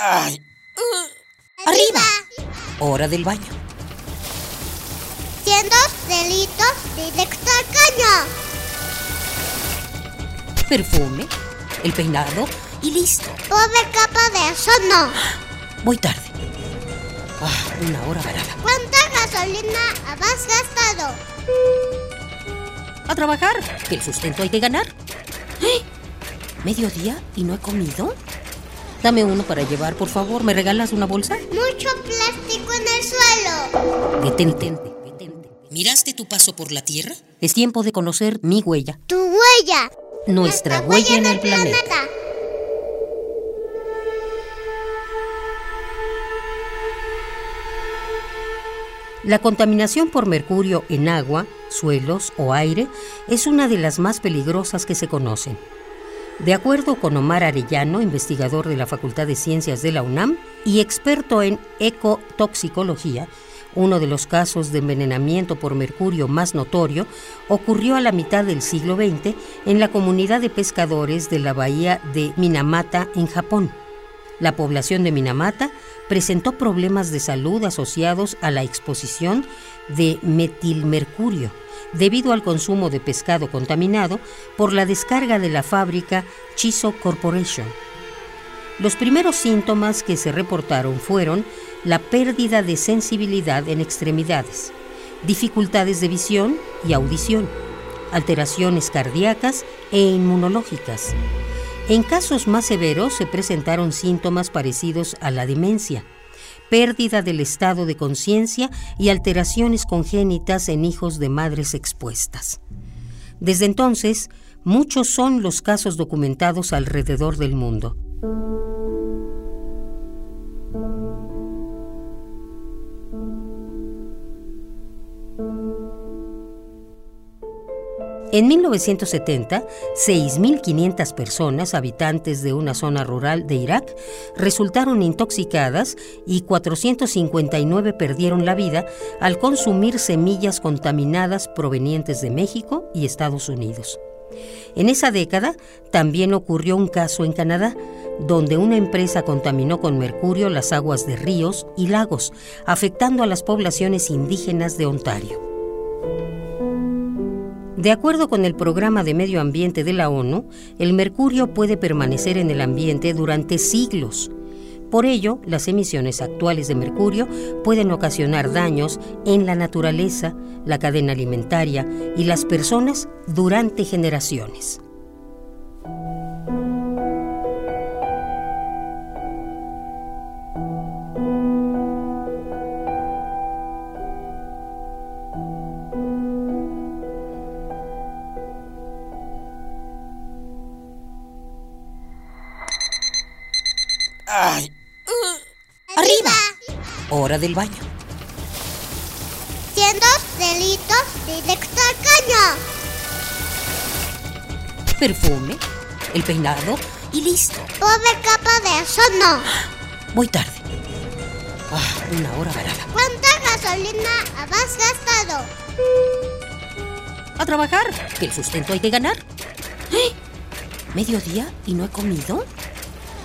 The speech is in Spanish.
Ay. Arriba. Hora del baño. Siendo delitos directo al caño. Perfume, el peinado y listo. Pobre capa de eso no. Voy tarde. Ah, una hora varada. ¿Cuánta gasolina has gastado? A trabajar, que el sustento hay que ganar. ¡Eh! ¿Mediodía y no he comido? Dame uno para llevar, por favor. ¿Me regalas una bolsa? Mucho plástico en el suelo. Detente. detente. ¿Miraste tu paso por la Tierra? Es tiempo de conocer mi huella. Tu huella. Nuestra huella en el planeta. La contaminación por mercurio en agua, suelos o aire es una de las más peligrosas que se conocen. De acuerdo con Omar Arellano, investigador de la Facultad de Ciencias de la UNAM y experto en ecotoxicología, uno de los casos de envenenamiento por mercurio más notorio ocurrió a la mitad del siglo XX en la comunidad de pescadores de la bahía de Minamata, en Japón. La población de Minamata presentó problemas de salud asociados a la exposición de metilmercurio debido al consumo de pescado contaminado por la descarga de la fábrica Chiso Corporation. Los primeros síntomas que se reportaron fueron la pérdida de sensibilidad en extremidades, dificultades de visión y audición, alteraciones cardíacas e inmunológicas. En casos más severos se presentaron síntomas parecidos a la demencia, pérdida del estado de conciencia y alteraciones congénitas en hijos de madres expuestas. Desde entonces, muchos son los casos documentados alrededor del mundo. En 1970, 6.500 personas, habitantes de una zona rural de Irak, resultaron intoxicadas y 459 perdieron la vida al consumir semillas contaminadas provenientes de México y Estados Unidos. En esa década también ocurrió un caso en Canadá, donde una empresa contaminó con mercurio las aguas de ríos y lagos, afectando a las poblaciones indígenas de Ontario. De acuerdo con el Programa de Medio Ambiente de la ONU, el mercurio puede permanecer en el ambiente durante siglos. Por ello, las emisiones actuales de mercurio pueden ocasionar daños en la naturaleza, la cadena alimentaria y las personas durante generaciones. Ay. Arriba. Hora del baño. Siendo delitos directo al caño. Perfume, el peinado y listo. Pobre capa de eso no. Voy tarde. Ah, una hora varada. ¿Cuánta gasolina has gastado? A trabajar, que el sustento hay que ganar. ¿Eh? ¿Mediodía y no he comido?